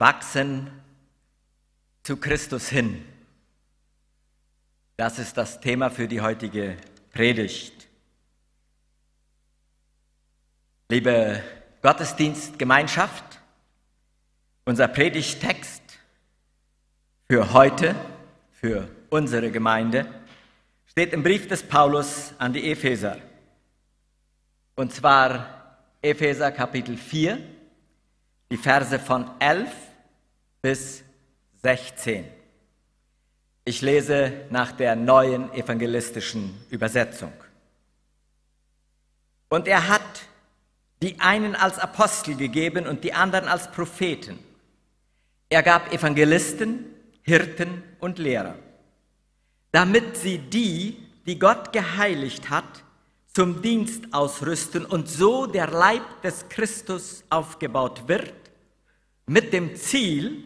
wachsen zu Christus hin. Das ist das Thema für die heutige Predigt. Liebe Gottesdienstgemeinschaft, unser Predigtext für heute, für unsere Gemeinde, steht im Brief des Paulus an die Epheser. Und zwar Epheser Kapitel 4, die Verse von 11 bis 16. Ich lese nach der neuen evangelistischen Übersetzung. Und er hat die einen als Apostel gegeben und die anderen als Propheten. Er gab Evangelisten, Hirten und Lehrer, damit sie die, die Gott geheiligt hat, zum Dienst ausrüsten und so der Leib des Christus aufgebaut wird, mit dem Ziel,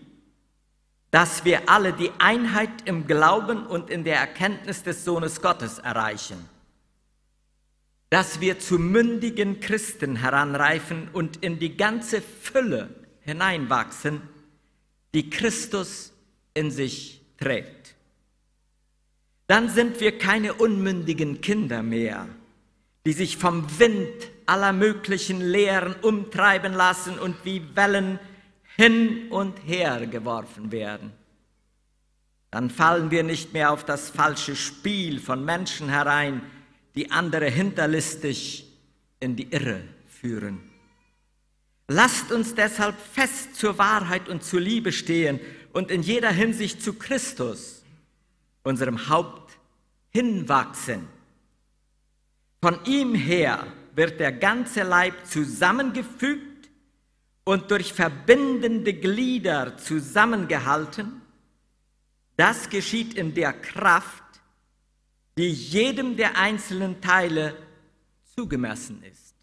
dass wir alle die Einheit im Glauben und in der Erkenntnis des Sohnes Gottes erreichen, dass wir zu mündigen Christen heranreifen und in die ganze Fülle hineinwachsen, die Christus in sich trägt. Dann sind wir keine unmündigen Kinder mehr, die sich vom Wind aller möglichen Lehren umtreiben lassen und wie Wellen hin und her geworfen werden. Dann fallen wir nicht mehr auf das falsche Spiel von Menschen herein, die andere hinterlistig in die Irre führen. Lasst uns deshalb fest zur Wahrheit und zur Liebe stehen und in jeder Hinsicht zu Christus, unserem Haupt, hinwachsen. Von ihm her wird der ganze Leib zusammengefügt und durch verbindende Glieder zusammengehalten, das geschieht in der Kraft, die jedem der einzelnen Teile zugemessen ist.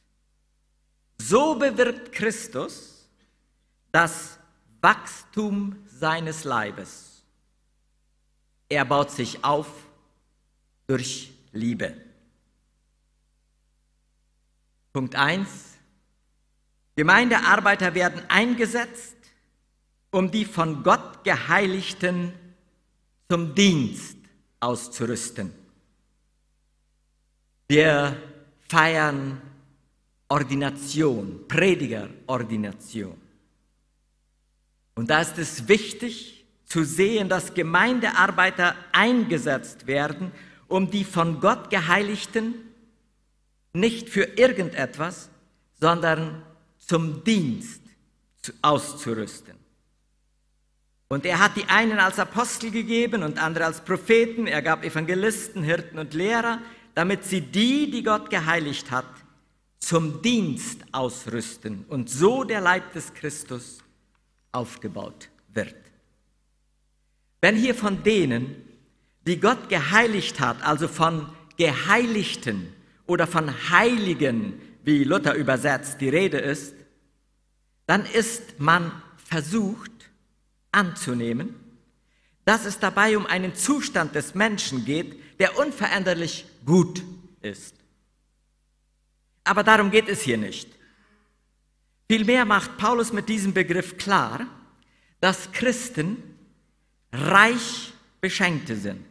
So bewirkt Christus das Wachstum seines Leibes. Er baut sich auf durch Liebe. Punkt 1. Gemeindearbeiter werden eingesetzt, um die von Gott geheiligten zum Dienst auszurüsten. Wir feiern Ordination, Predigerordination. Und da ist es wichtig zu sehen, dass Gemeindearbeiter eingesetzt werden, um die von Gott geheiligten nicht für irgendetwas, sondern zum Dienst auszurüsten. Und er hat die einen als Apostel gegeben und andere als Propheten, er gab Evangelisten, Hirten und Lehrer, damit sie die, die Gott geheiligt hat, zum Dienst ausrüsten und so der Leib des Christus aufgebaut wird. Wenn hier von denen, die Gott geheiligt hat, also von Geheiligten oder von Heiligen, wie Luther übersetzt, die Rede ist, dann ist man versucht anzunehmen, dass es dabei um einen Zustand des Menschen geht, der unveränderlich gut ist. Aber darum geht es hier nicht. Vielmehr macht Paulus mit diesem Begriff klar, dass Christen reich Beschenkte sind.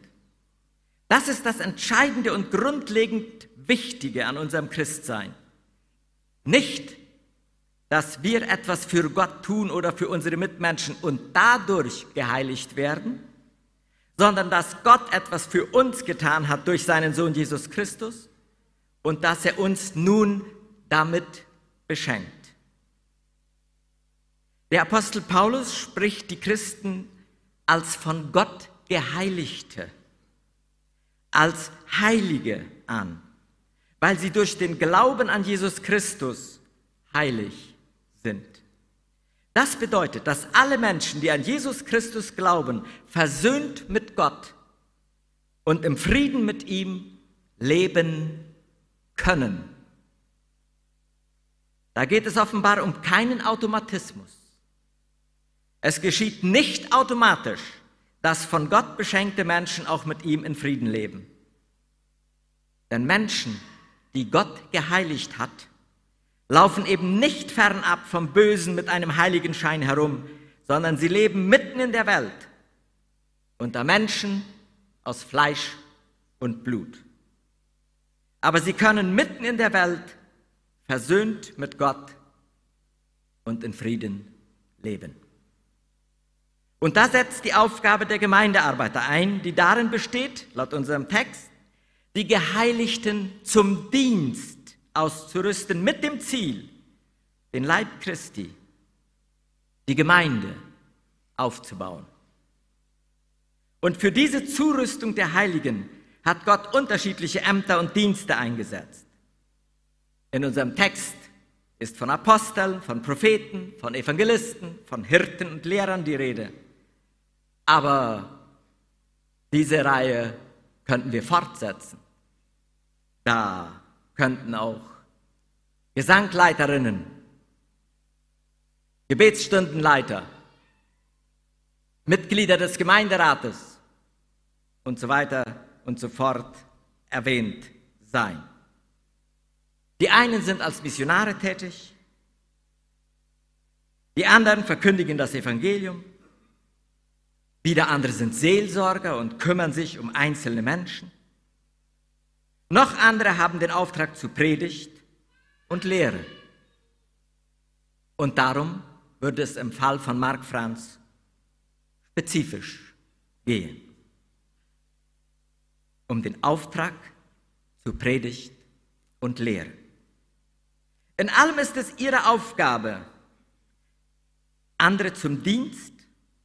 Das ist das Entscheidende und grundlegend Wichtige an unserem Christsein. Nicht dass wir etwas für Gott tun oder für unsere Mitmenschen und dadurch geheiligt werden, sondern dass Gott etwas für uns getan hat durch seinen Sohn Jesus Christus und dass er uns nun damit beschenkt. Der Apostel Paulus spricht die Christen als von Gott geheiligte, als Heilige an, weil sie durch den Glauben an Jesus Christus heilig sind. Das bedeutet, dass alle Menschen, die an Jesus Christus glauben, versöhnt mit Gott und im Frieden mit ihm leben können. Da geht es offenbar um keinen Automatismus. Es geschieht nicht automatisch, dass von Gott beschenkte Menschen auch mit ihm in Frieden leben. Denn Menschen, die Gott geheiligt hat, laufen eben nicht fernab vom Bösen mit einem heiligen Schein herum, sondern sie leben mitten in der Welt, unter Menschen aus Fleisch und Blut. Aber sie können mitten in der Welt versöhnt mit Gott und in Frieden leben. Und da setzt die Aufgabe der Gemeindearbeiter ein, die darin besteht, laut unserem Text, die Geheiligten zum Dienst auszurüsten mit dem Ziel, den Leib Christi, die Gemeinde aufzubauen. Und für diese Zurüstung der Heiligen hat Gott unterschiedliche Ämter und Dienste eingesetzt. In unserem Text ist von Aposteln, von Propheten, von Evangelisten, von Hirten und Lehrern die Rede. Aber diese Reihe könnten wir fortsetzen. Da könnten auch Gesangleiterinnen, Gebetsstundenleiter, Mitglieder des Gemeinderates und so weiter und so fort erwähnt sein. Die einen sind als Missionare tätig, die anderen verkündigen das Evangelium, wieder andere sind Seelsorger und kümmern sich um einzelne Menschen. Noch andere haben den Auftrag zu Predigt und Lehre. Und darum würde es im Fall von Mark Franz spezifisch gehen. Um den Auftrag zu Predigt und Lehre. In allem ist es ihre Aufgabe, andere zum Dienst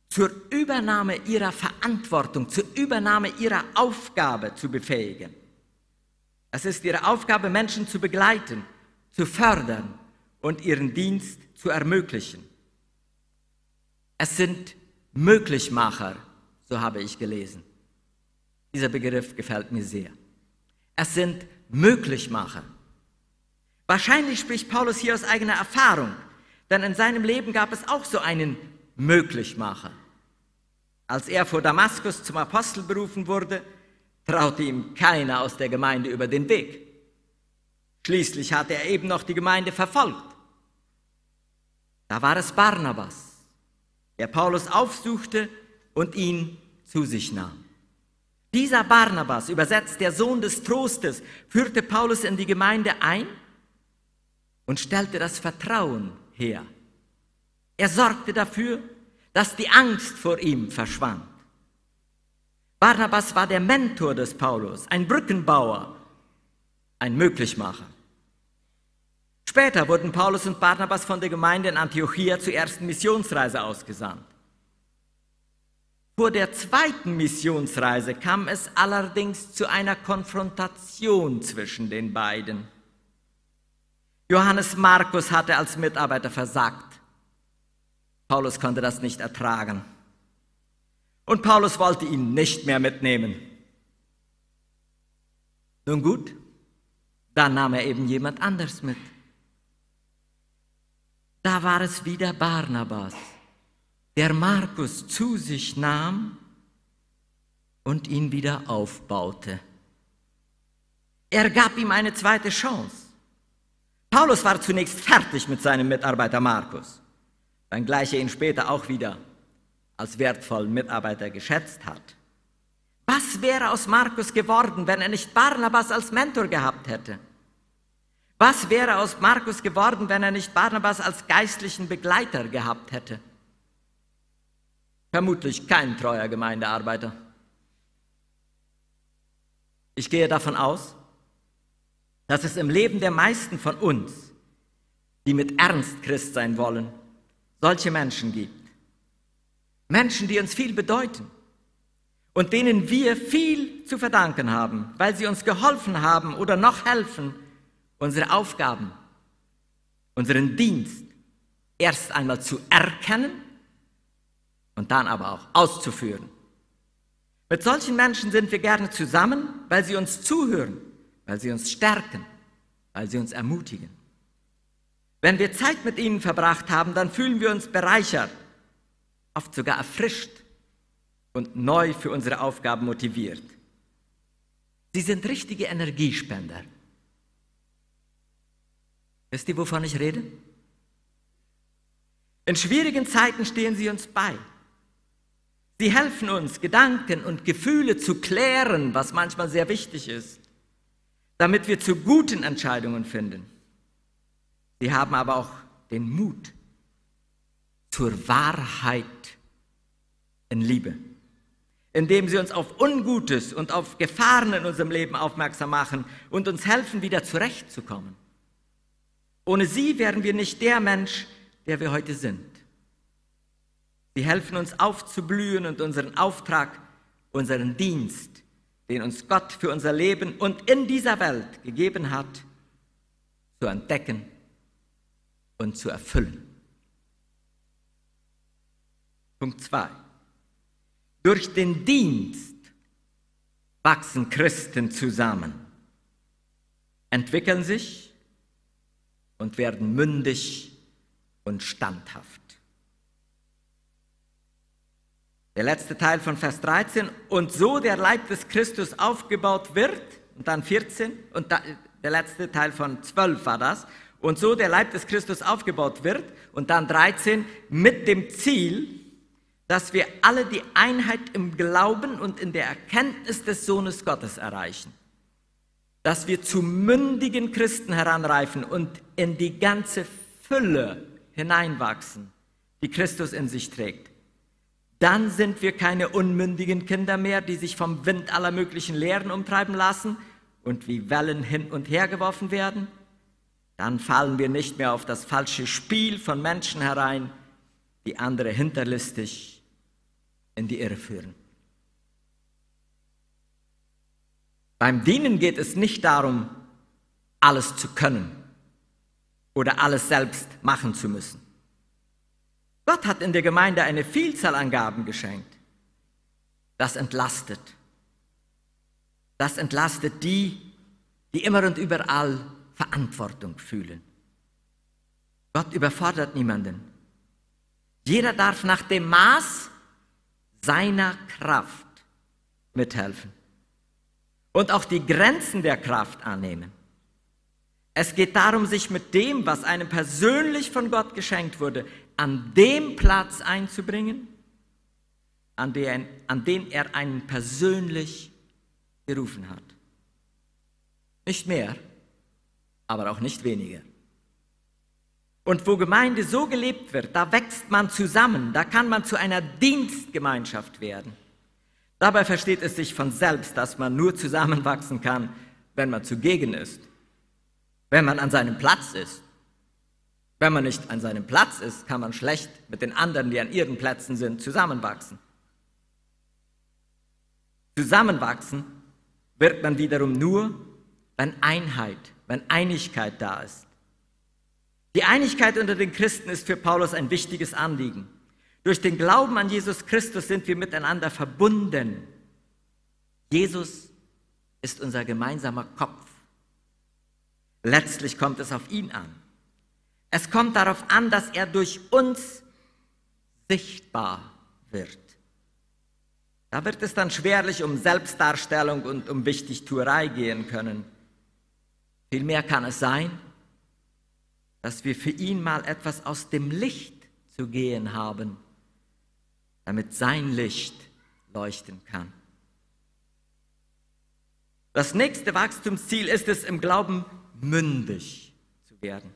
zur Übernahme ihrer Verantwortung, zur Übernahme ihrer Aufgabe zu befähigen. Es ist ihre Aufgabe, Menschen zu begleiten, zu fördern und ihren Dienst zu ermöglichen. Es sind Möglichmacher, so habe ich gelesen. Dieser Begriff gefällt mir sehr. Es sind Möglichmacher. Wahrscheinlich spricht Paulus hier aus eigener Erfahrung, denn in seinem Leben gab es auch so einen möglich mache. Als er vor Damaskus zum Apostel berufen wurde, traute ihm keiner aus der Gemeinde über den Weg. Schließlich hatte er eben noch die Gemeinde verfolgt. Da war es Barnabas, der Paulus aufsuchte und ihn zu sich nahm. Dieser Barnabas, übersetzt der Sohn des Trostes, führte Paulus in die Gemeinde ein und stellte das Vertrauen her. Er sorgte dafür, dass die Angst vor ihm verschwand. Barnabas war der Mentor des Paulus, ein Brückenbauer, ein Möglichmacher. Später wurden Paulus und Barnabas von der Gemeinde in Antiochia zur ersten Missionsreise ausgesandt. Vor der zweiten Missionsreise kam es allerdings zu einer Konfrontation zwischen den beiden. Johannes Markus hatte als Mitarbeiter versagt. Paulus konnte das nicht ertragen. Und Paulus wollte ihn nicht mehr mitnehmen. Nun gut, dann nahm er eben jemand anders mit. Da war es wieder Barnabas, der Markus zu sich nahm und ihn wieder aufbaute. Er gab ihm eine zweite Chance. Paulus war zunächst fertig mit seinem Mitarbeiter Markus wenngleich er ihn später auch wieder als wertvollen Mitarbeiter geschätzt hat. Was wäre aus Markus geworden, wenn er nicht Barnabas als Mentor gehabt hätte? Was wäre aus Markus geworden, wenn er nicht Barnabas als geistlichen Begleiter gehabt hätte? Vermutlich kein treuer Gemeindearbeiter. Ich gehe davon aus, dass es im Leben der meisten von uns, die mit Ernst Christ sein wollen, solche Menschen gibt. Menschen, die uns viel bedeuten und denen wir viel zu verdanken haben, weil sie uns geholfen haben oder noch helfen, unsere Aufgaben, unseren Dienst erst einmal zu erkennen und dann aber auch auszuführen. Mit solchen Menschen sind wir gerne zusammen, weil sie uns zuhören, weil sie uns stärken, weil sie uns ermutigen. Wenn wir Zeit mit ihnen verbracht haben, dann fühlen wir uns bereichert, oft sogar erfrischt und neu für unsere Aufgaben motiviert. Sie sind richtige Energiespender. Wisst ihr, wovon ich rede? In schwierigen Zeiten stehen sie uns bei. Sie helfen uns, Gedanken und Gefühle zu klären, was manchmal sehr wichtig ist, damit wir zu guten Entscheidungen finden. Sie haben aber auch den Mut zur Wahrheit in Liebe, indem sie uns auf Ungutes und auf Gefahren in unserem Leben aufmerksam machen und uns helfen, wieder zurechtzukommen. Ohne sie wären wir nicht der Mensch, der wir heute sind. Sie helfen uns aufzublühen und unseren Auftrag, unseren Dienst, den uns Gott für unser Leben und in dieser Welt gegeben hat, zu entdecken und zu erfüllen. Punkt 2. Durch den Dienst wachsen Christen zusammen, entwickeln sich und werden mündig und standhaft. Der letzte Teil von Vers 13, und so der Leib des Christus aufgebaut wird, und dann 14, und da, der letzte Teil von 12 war das, und so der Leib des Christus aufgebaut wird, und dann 13, mit dem Ziel, dass wir alle die Einheit im Glauben und in der Erkenntnis des Sohnes Gottes erreichen. Dass wir zu mündigen Christen heranreifen und in die ganze Fülle hineinwachsen, die Christus in sich trägt dann sind wir keine unmündigen Kinder mehr, die sich vom Wind aller möglichen Lehren umtreiben lassen und wie Wellen hin und her geworfen werden. Dann fallen wir nicht mehr auf das falsche Spiel von Menschen herein, die andere hinterlistig in die Irre führen. Beim Dienen geht es nicht darum, alles zu können oder alles selbst machen zu müssen. Gott hat in der Gemeinde eine Vielzahl an Gaben geschenkt. Das entlastet. Das entlastet die, die immer und überall Verantwortung fühlen. Gott überfordert niemanden. Jeder darf nach dem Maß seiner Kraft mithelfen und auch die Grenzen der Kraft annehmen. Es geht darum, sich mit dem, was einem persönlich von Gott geschenkt wurde, an dem Platz einzubringen, an den, an den er einen persönlich gerufen hat. Nicht mehr, aber auch nicht weniger. Und wo Gemeinde so gelebt wird, da wächst man zusammen, da kann man zu einer Dienstgemeinschaft werden. Dabei versteht es sich von selbst, dass man nur zusammenwachsen kann, wenn man zugegen ist, wenn man an seinem Platz ist. Wenn man nicht an seinem Platz ist, kann man schlecht mit den anderen, die an ihren Plätzen sind, zusammenwachsen. Zusammenwachsen wird man wiederum nur, wenn Einheit, wenn Einigkeit da ist. Die Einigkeit unter den Christen ist für Paulus ein wichtiges Anliegen. Durch den Glauben an Jesus Christus sind wir miteinander verbunden. Jesus ist unser gemeinsamer Kopf. Letztlich kommt es auf ihn an. Es kommt darauf an, dass er durch uns sichtbar wird. Da wird es dann schwerlich um Selbstdarstellung und um Wichtigtuerei gehen können. Vielmehr kann es sein, dass wir für ihn mal etwas aus dem Licht zu gehen haben, damit sein Licht leuchten kann. Das nächste Wachstumsziel ist es, im Glauben mündig zu werden.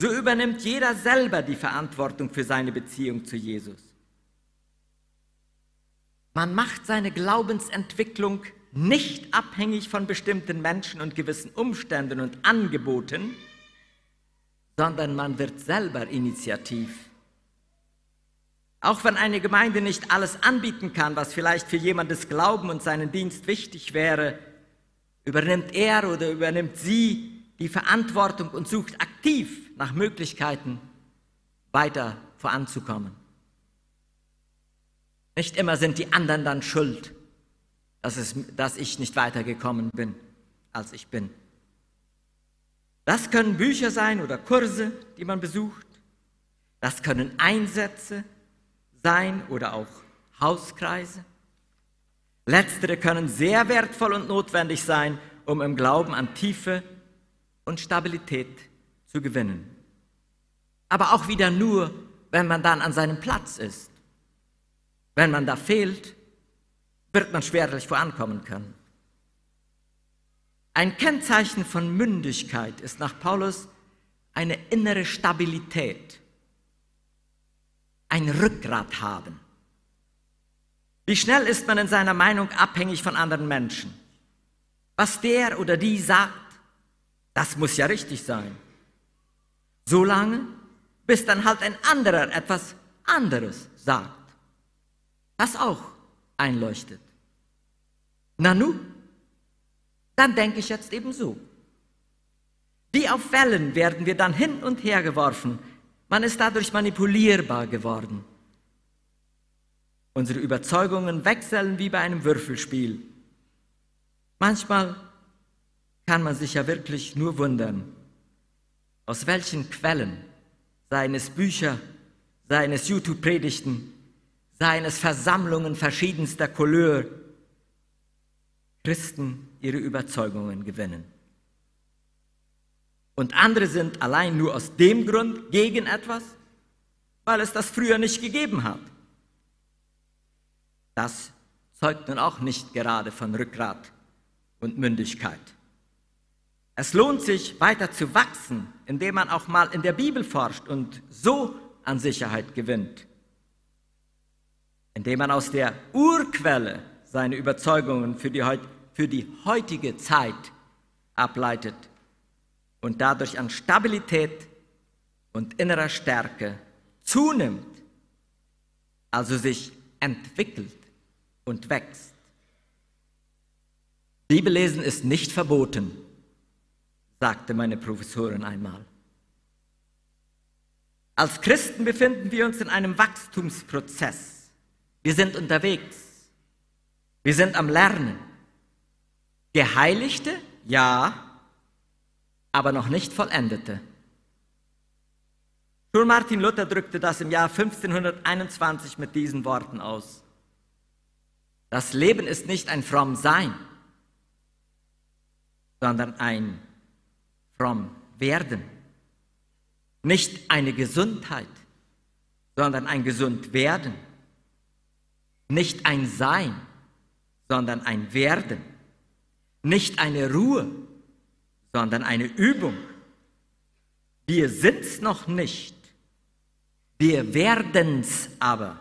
So übernimmt jeder selber die Verantwortung für seine Beziehung zu Jesus. Man macht seine Glaubensentwicklung nicht abhängig von bestimmten Menschen und gewissen Umständen und Angeboten, sondern man wird selber initiativ. Auch wenn eine Gemeinde nicht alles anbieten kann, was vielleicht für jemandes Glauben und seinen Dienst wichtig wäre, übernimmt er oder übernimmt sie die Verantwortung und sucht aktiv nach Möglichkeiten, weiter voranzukommen. Nicht immer sind die anderen dann schuld, dass, es, dass ich nicht weitergekommen bin, als ich bin. Das können Bücher sein oder Kurse, die man besucht. Das können Einsätze sein oder auch Hauskreise. Letztere können sehr wertvoll und notwendig sein, um im Glauben an Tiefe und Stabilität zu gewinnen. aber auch wieder nur, wenn man dann an seinem Platz ist. Wenn man da fehlt, wird man schwerlich vorankommen können. Ein Kennzeichen von Mündigkeit ist nach Paulus eine innere Stabilität, ein Rückgrat haben. Wie schnell ist man in seiner Meinung abhängig von anderen Menschen? Was der oder die sagt, das muss ja richtig sein. So lange, bis dann halt ein anderer etwas anderes sagt, das auch einleuchtet. Nanu, dann denke ich jetzt eben so. Wie auf Wellen werden wir dann hin und her geworfen. Man ist dadurch manipulierbar geworden. Unsere Überzeugungen wechseln wie bei einem Würfelspiel. Manchmal kann man sich ja wirklich nur wundern, aus welchen Quellen, seien es Bücher, seien es YouTube-Predigten, seien es Versammlungen verschiedenster Couleur, Christen ihre Überzeugungen gewinnen. Und andere sind allein nur aus dem Grund gegen etwas, weil es das früher nicht gegeben hat. Das zeugt nun auch nicht gerade von Rückgrat und Mündigkeit. Es lohnt sich, weiter zu wachsen, indem man auch mal in der Bibel forscht und so an Sicherheit gewinnt. Indem man aus der Urquelle seine Überzeugungen für die, für die heutige Zeit ableitet und dadurch an Stabilität und innerer Stärke zunimmt, also sich entwickelt und wächst. Bibellesen ist nicht verboten, sagte meine Professorin einmal. Als Christen befinden wir uns in einem Wachstumsprozess. Wir sind unterwegs. Wir sind am Lernen. Geheiligte? Ja, aber noch nicht vollendete. Schon Martin Luther drückte das im Jahr 1521 mit diesen Worten aus. Das Leben ist nicht ein fromm Sein, sondern ein fromm Werden. Nicht eine Gesundheit, sondern ein gesund Werden. Nicht ein Sein, sondern ein Werden. Nicht eine Ruhe, sondern eine Übung. Wir sind's noch nicht, wir werden's aber.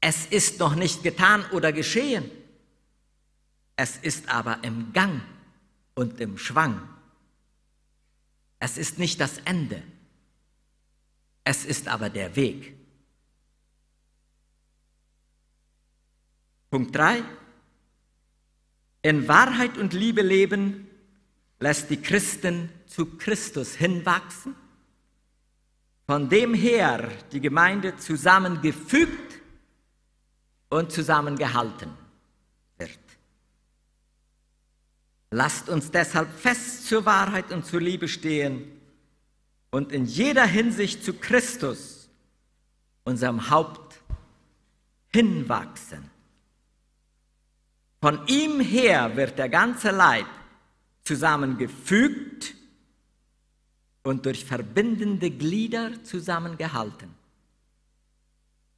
Es ist noch nicht getan oder geschehen. Es ist aber im Gang und im Schwang. Es ist nicht das Ende. Es ist aber der Weg. Punkt 3. In Wahrheit und Liebe leben lässt die Christen zu Christus hinwachsen, von dem her die Gemeinde zusammengefügt und zusammengehalten wird. Lasst uns deshalb fest zur Wahrheit und zur Liebe stehen und in jeder Hinsicht zu Christus, unserem Haupt, hinwachsen. Von ihm her wird der ganze Leib zusammengefügt und durch verbindende Glieder zusammengehalten.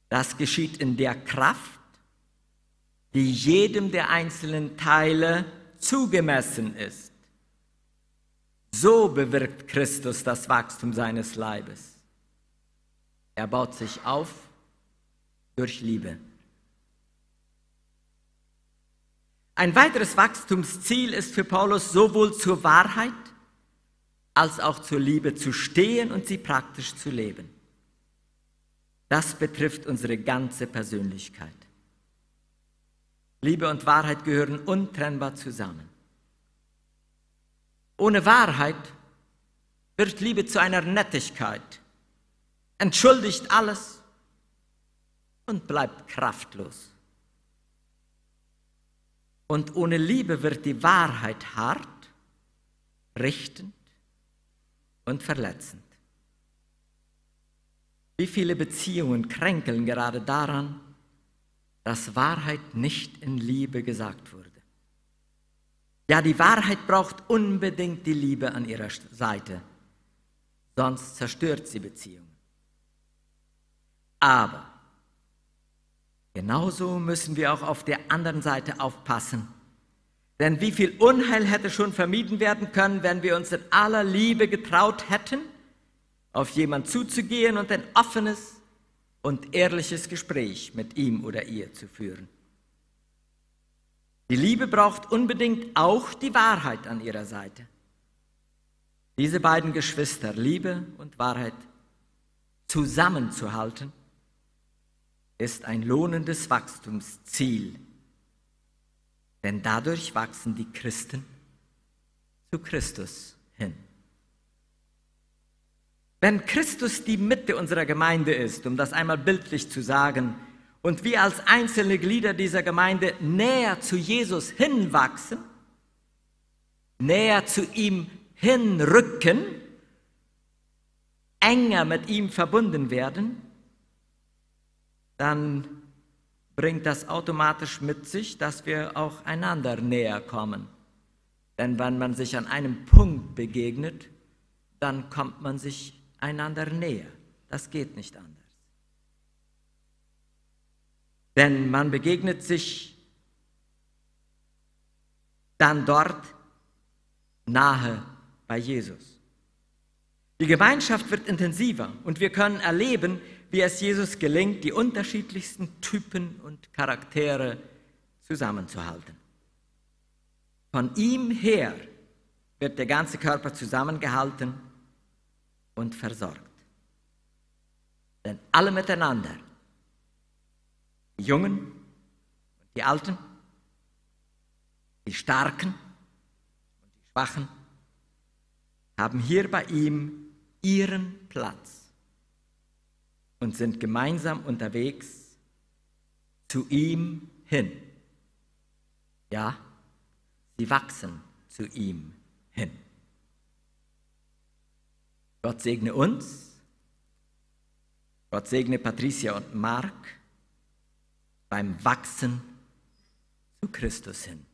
Das geschieht in der Kraft, die jedem der einzelnen Teile zugemessen ist. So bewirkt Christus das Wachstum seines Leibes. Er baut sich auf durch Liebe. Ein weiteres Wachstumsziel ist für Paulus sowohl zur Wahrheit als auch zur Liebe zu stehen und sie praktisch zu leben. Das betrifft unsere ganze Persönlichkeit. Liebe und Wahrheit gehören untrennbar zusammen. Ohne Wahrheit wird Liebe zu einer Nettigkeit, entschuldigt alles und bleibt kraftlos. Und ohne Liebe wird die Wahrheit hart, richtend und verletzend. Wie viele Beziehungen kränkeln gerade daran, dass Wahrheit nicht in Liebe gesagt wurde. Ja, die Wahrheit braucht unbedingt die Liebe an ihrer Seite. sonst zerstört sie Beziehungen. Aber genauso müssen wir auch auf der anderen Seite aufpassen. Denn wie viel Unheil hätte schon vermieden werden können, wenn wir uns in aller Liebe getraut hätten, auf jemand zuzugehen und ein offenes und ehrliches Gespräch mit ihm oder ihr zu führen. Die Liebe braucht unbedingt auch die Wahrheit an ihrer Seite. Diese beiden Geschwister, Liebe und Wahrheit, zusammenzuhalten, ist ein lohnendes Wachstumsziel. Denn dadurch wachsen die Christen zu Christus hin. Wenn Christus die Mitte unserer Gemeinde ist, um das einmal bildlich zu sagen, und wir als einzelne Glieder dieser Gemeinde näher zu Jesus hinwachsen, näher zu ihm hinrücken, enger mit ihm verbunden werden, dann bringt das automatisch mit sich, dass wir auch einander näher kommen. Denn wenn man sich an einem Punkt begegnet, dann kommt man sich einander näher. Das geht nicht anders. Denn man begegnet sich dann dort nahe bei Jesus. Die Gemeinschaft wird intensiver und wir können erleben, wie es Jesus gelingt, die unterschiedlichsten Typen und Charaktere zusammenzuhalten. Von ihm her wird der ganze Körper zusammengehalten und versorgt. Denn alle miteinander, die Jungen und die Alten, die Starken und die Schwachen, haben hier bei ihm ihren Platz und sind gemeinsam unterwegs zu ihm hin. Ja, sie wachsen zu ihm hin. Gott segne uns, Gott segne Patricia und Mark beim Wachsen zu Christus hin.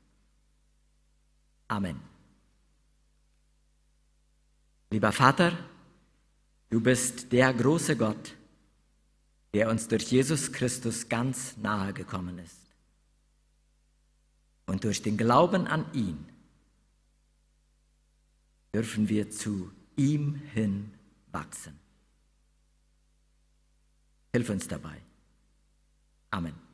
Amen. Lieber Vater, du bist der große Gott, der uns durch Jesus Christus ganz nahe gekommen ist. Und durch den Glauben an ihn dürfen wir zu ihm hin wachsen. Hilf uns dabei. Amen.